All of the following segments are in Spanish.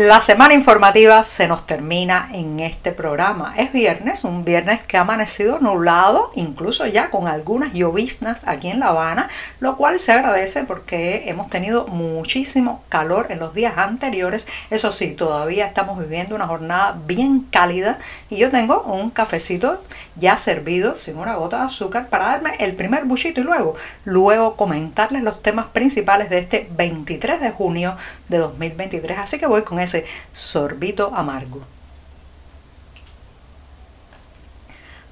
La semana informativa se nos termina en este programa. Es viernes, un viernes que ha amanecido nublado, incluso ya con algunas lloviznas aquí en La Habana, lo cual se agradece porque hemos tenido muchísimo calor en los días anteriores. Eso sí, todavía estamos viviendo una jornada bien cálida y yo tengo un cafecito ya servido sin una gota de azúcar para darme el primer buchito y luego, luego comentarles los temas principales de este 23 de junio de 2023. Así que voy con ese sorbito amargo.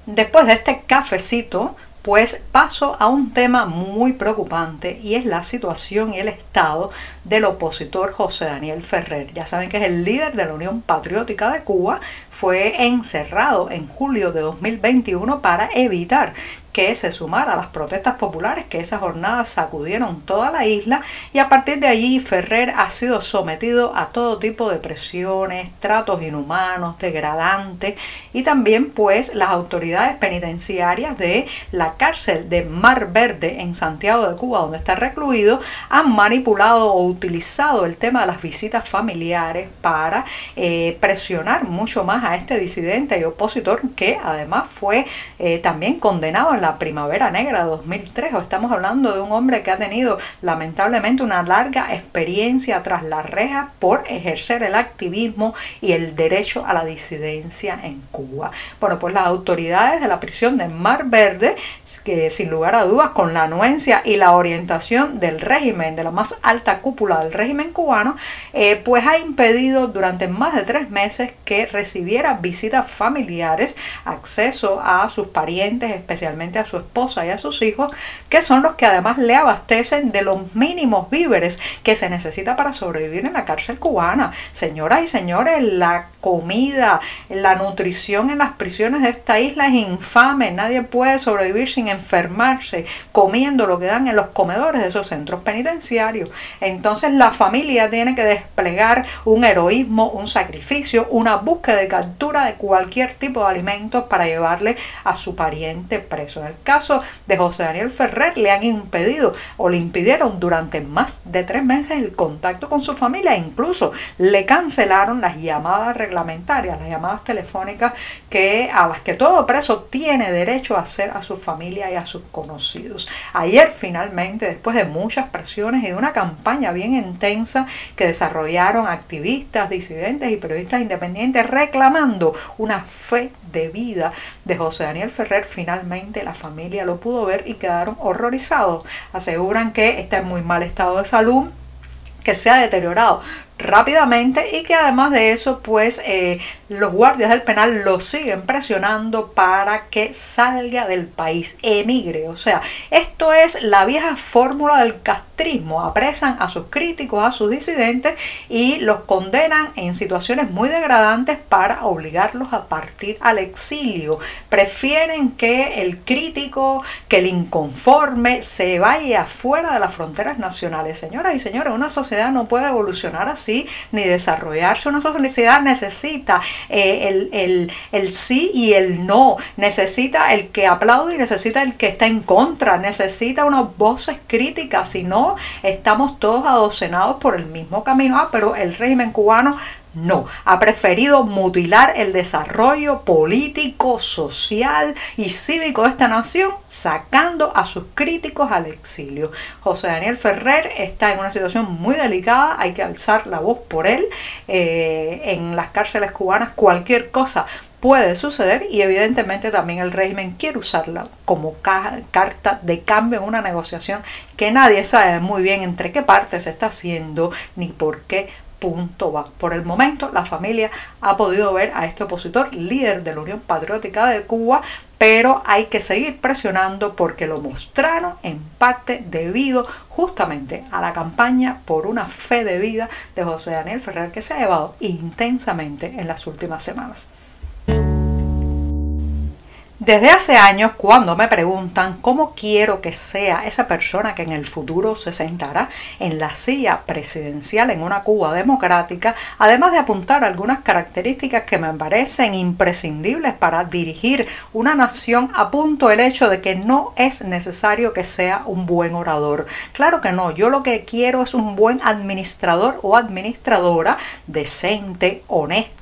Después de este cafecito, pues paso a un tema muy preocupante y es la situación y el estado del opositor José Daniel Ferrer. Ya saben que es el líder de la Unión Patriótica de Cuba, fue encerrado en julio de 2021 para evitar que se sumara a las protestas populares que esa jornada sacudieron toda la isla y a partir de allí Ferrer ha sido sometido a todo tipo de presiones, tratos inhumanos, degradantes y también pues las autoridades penitenciarias de la cárcel de Mar Verde en Santiago de Cuba donde está recluido han manipulado o utilizado el tema de las visitas familiares para eh, presionar mucho más a este disidente y opositor que además fue eh, también condenado en la Primavera Negra de 2003 o estamos hablando de un hombre que ha tenido lamentablemente una larga experiencia tras la reja por ejercer el activismo y el derecho a la disidencia en Cuba. Bueno, pues las autoridades de la prisión de Mar Verde, que sin lugar a dudas con la anuencia y la orientación del régimen, de la más alta cúpula del régimen cubano, eh, pues ha impedido durante más de tres meses que recibiera visitas familiares, acceso a sus parientes, especialmente a su esposa y a sus hijos, que son los que además le abastecen de los mínimos víveres que se necesita para sobrevivir en la cárcel cubana. Señoras y señores, la comida, la nutrición en las prisiones de esta isla es infame. Nadie puede sobrevivir sin enfermarse comiendo lo que dan en los comedores de esos centros penitenciarios. Entonces la familia tiene que desplegar un heroísmo, un sacrificio, una búsqueda de captura de cualquier tipo de alimentos para llevarle a su pariente preso el caso de José Daniel Ferrer, le han impedido o le impidieron durante más de tres meses el contacto con su familia e incluso le cancelaron las llamadas reglamentarias, las llamadas telefónicas que, a las que todo preso tiene derecho a hacer a su familia y a sus conocidos. Ayer finalmente, después de muchas presiones y de una campaña bien intensa que desarrollaron activistas, disidentes y periodistas independientes reclamando una fe de vida de José Daniel Ferrer, finalmente la familia lo pudo ver y quedaron horrorizados. Aseguran que está en muy mal estado de salud que se ha deteriorado rápidamente y que además de eso pues eh, los guardias del penal lo siguen presionando para que salga del país, emigre. O sea, esto es la vieja fórmula del castrismo. Apresan a sus críticos, a sus disidentes y los condenan en situaciones muy degradantes para obligarlos a partir al exilio. Prefieren que el crítico, que el inconforme se vaya fuera de las fronteras nacionales. Señoras y señores, una sociedad no puede evolucionar así ni desarrollarse. Una sociedad necesita eh, el, el sí y el no, necesita el que aplaude y necesita el que está en contra, necesita unas voces críticas, si no, estamos todos adocenados por el mismo camino. Ah, pero el régimen cubano no, ha preferido mutilar el desarrollo político, social y cívico de esta nación, sacando a sus críticos al exilio. José Daniel Ferrer está en una situación muy delicada, hay que alzar la voz por él. Eh, en las cárceles cubanas cualquier cosa puede suceder y evidentemente también el régimen quiere usarla como carta de cambio en una negociación que nadie sabe muy bien entre qué parte se está haciendo ni por qué punto va. Por el momento, la familia ha podido ver a este opositor, líder de la Unión Patriótica de Cuba, pero hay que seguir presionando porque lo mostraron en parte debido justamente a la campaña por una fe de vida de José Daniel Ferrer que se ha llevado intensamente en las últimas semanas. Desde hace años, cuando me preguntan cómo quiero que sea esa persona que en el futuro se sentará en la silla presidencial en una Cuba democrática, además de apuntar algunas características que me parecen imprescindibles para dirigir una nación, apunto el hecho de que no es necesario que sea un buen orador. Claro que no, yo lo que quiero es un buen administrador o administradora decente, honesto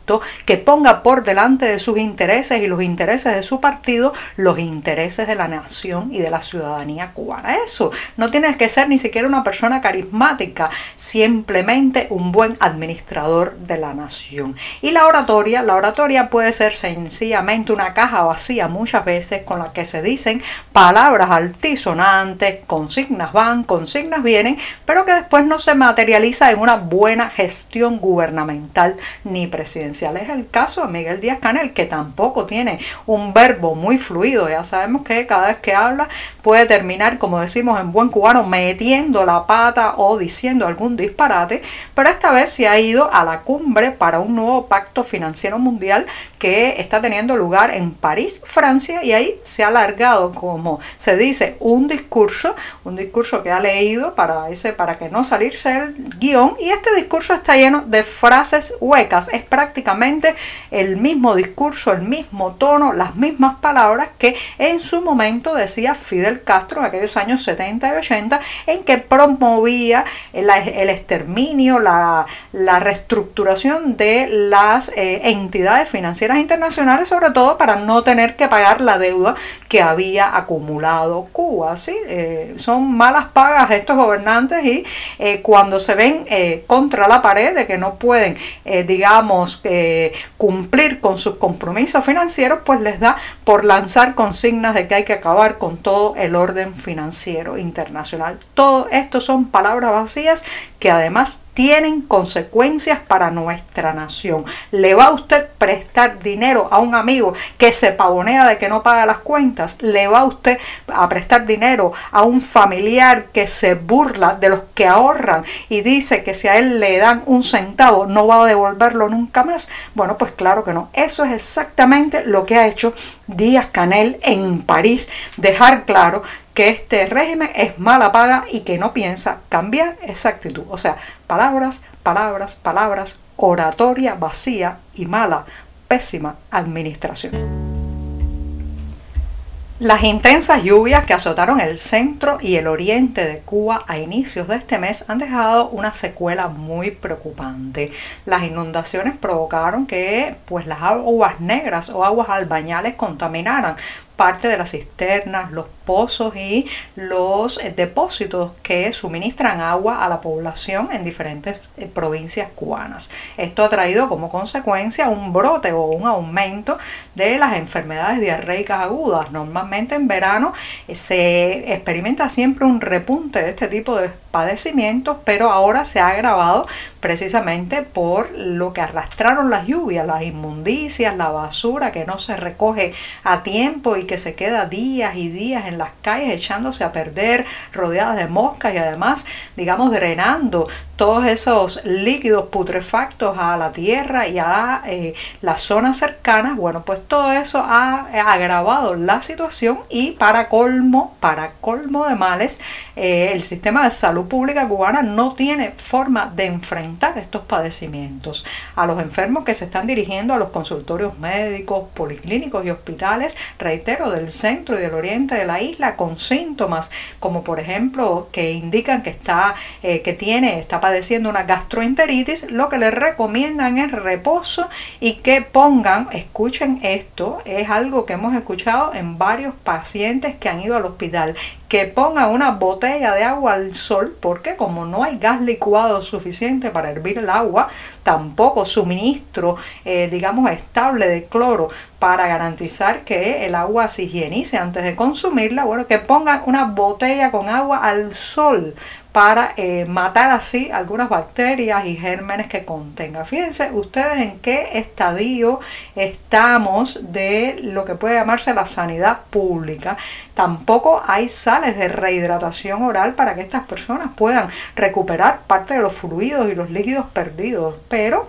que ponga por delante de sus intereses y los intereses de su partido los intereses de la nación y de la ciudadanía cubana. Eso no tienes que ser ni siquiera una persona carismática, simplemente un buen administrador de la nación. Y la oratoria, la oratoria puede ser sencillamente una caja vacía muchas veces con la que se dicen palabras altisonantes, consignas van, consignas vienen, pero que después no se materializa en una buena gestión gubernamental ni presidencial es el caso de Miguel Díaz Canel, que tampoco tiene un verbo muy fluido. Ya sabemos que cada vez que habla puede terminar, como decimos en buen cubano, metiendo la pata o diciendo algún disparate, pero esta vez se ha ido a la cumbre para un nuevo pacto financiero mundial que está teniendo lugar en París, Francia, y ahí se ha alargado, como se dice, un discurso, un discurso que ha leído para, ese, para que no salirse del guion, y este discurso está lleno de frases huecas, es prácticamente el mismo discurso, el mismo tono, las mismas palabras que en su momento decía Fidel Castro en aquellos años 70 y 80, en que promovía el, exterminio, la, reestructuración de las eh, entidades financieras internacionales, sobre todo para no tener que pagar la deuda que había acumulado Cuba. ¿sí? Eh, son malas pagas estos gobernantes y eh, cuando se ven contra la pared de que no pueden, digamos, cumplir con sus compromisos financieros, pues les da por lanzar consignas de que hay que acabar con todo el orden financiero internacional. Todo esto son palabras vacías que además tienen consecuencias para nuestra nación. ¿Le va a usted prestar dinero a un amigo que se pavonea de que no paga las cuentas? ¿Le va a usted a prestar dinero a un familiar que se burla de los que ahorran y dice que si a él le dan un centavo no va a devolverlo nunca más? Bueno, pues claro que no. Eso es exactamente lo que ha hecho Díaz Canel en París. Dejar claro que este régimen es mala paga y que no piensa cambiar esa actitud. O sea, palabras, palabras, palabras, oratoria vacía y mala, pésima administración. Las intensas lluvias que azotaron el centro y el oriente de Cuba a inicios de este mes han dejado una secuela muy preocupante. Las inundaciones provocaron que pues, las aguas negras o aguas albañales contaminaran parte de las cisternas, los pozos y los eh, depósitos que suministran agua a la población en diferentes eh, provincias cubanas. Esto ha traído como consecuencia un brote o un aumento de las enfermedades diarreicas agudas. Normalmente en verano eh, se experimenta siempre un repunte de este tipo de padecimientos, pero ahora se ha agravado precisamente por lo que arrastraron las lluvias, las inmundicias, la basura que no se recoge a tiempo y que se queda días y días en las calles echándose a perder, rodeadas de moscas y además, digamos, drenando todos esos líquidos putrefactos a la tierra y a eh, las zonas cercanas, bueno, pues todo eso ha agravado la situación y para colmo, para colmo de males, eh, el sistema de salud pública cubana no tiene forma de enfrentar estos padecimientos. A los enfermos que se están dirigiendo a los consultorios médicos, policlínicos y hospitales, reitero, del centro y del oriente de la isla con síntomas como por ejemplo que indican que está, eh, que tiene, está padeciendo una gastroenteritis, lo que le recomiendan es reposo y que pongan, escuchen esto, es algo que hemos escuchado en varios pacientes que han ido al hospital, que pongan una botella de agua al sol, porque como no hay gas licuado suficiente para hervir el agua, tampoco suministro, eh, digamos, estable de cloro para garantizar que el agua se higienice antes de consumirla, bueno, que pongan una botella con agua al sol para eh, matar así algunas bacterias y gérmenes que contenga. Fíjense ustedes en qué estadio estamos de lo que puede llamarse la sanidad pública. Tampoco hay sales de rehidratación oral para que estas personas puedan recuperar parte de los fluidos y los líquidos perdidos, pero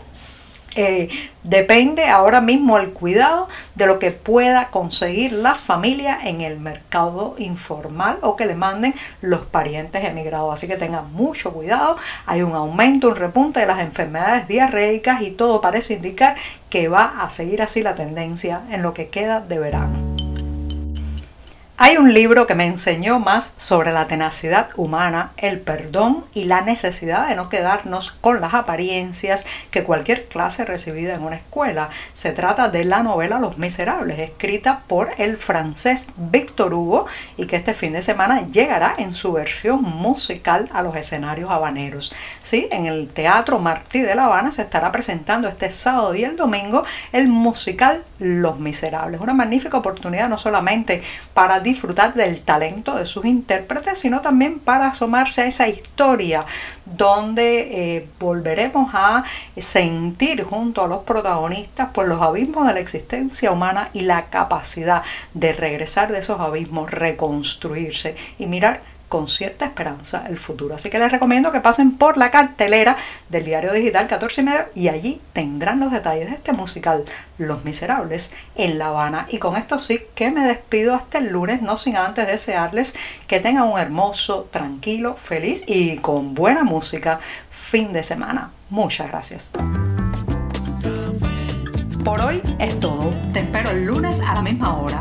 Eh, depende ahora mismo el cuidado de lo que pueda conseguir la familia en el mercado informal o que le manden los parientes emigrados. Así que tengan mucho cuidado. Hay un aumento, un repunte de las enfermedades diarreicas y todo parece indicar que va a seguir así la tendencia en lo que queda de verano. Hay un libro que me enseñó más sobre la tenacidad humana, el perdón y la necesidad de no quedarnos con las apariencias que cualquier clase recibida en una escuela. Se trata de la novela Los Miserables, escrita por el francés Victor Hugo y que este fin de semana llegará en su versión musical a los escenarios habaneros. Sí, en el Teatro Martí de La Habana se estará presentando este sábado y el domingo el musical Los Miserables. Una magnífica oportunidad no solamente para disfrutar del talento de sus intérpretes, sino también para asomarse a esa historia donde eh, volveremos a sentir junto a los protagonistas pues los abismos de la existencia humana y la capacidad de regresar de esos abismos, reconstruirse y mirar con cierta esperanza el futuro. Así que les recomiendo que pasen por la cartelera del diario digital 14 y medio y allí tendrán los detalles de este musical Los Miserables en La Habana. Y con esto sí que me despido hasta el lunes, no sin antes desearles que tengan un hermoso, tranquilo, feliz y con buena música fin de semana. Muchas gracias. Por hoy es todo. Te espero el lunes a la misma hora.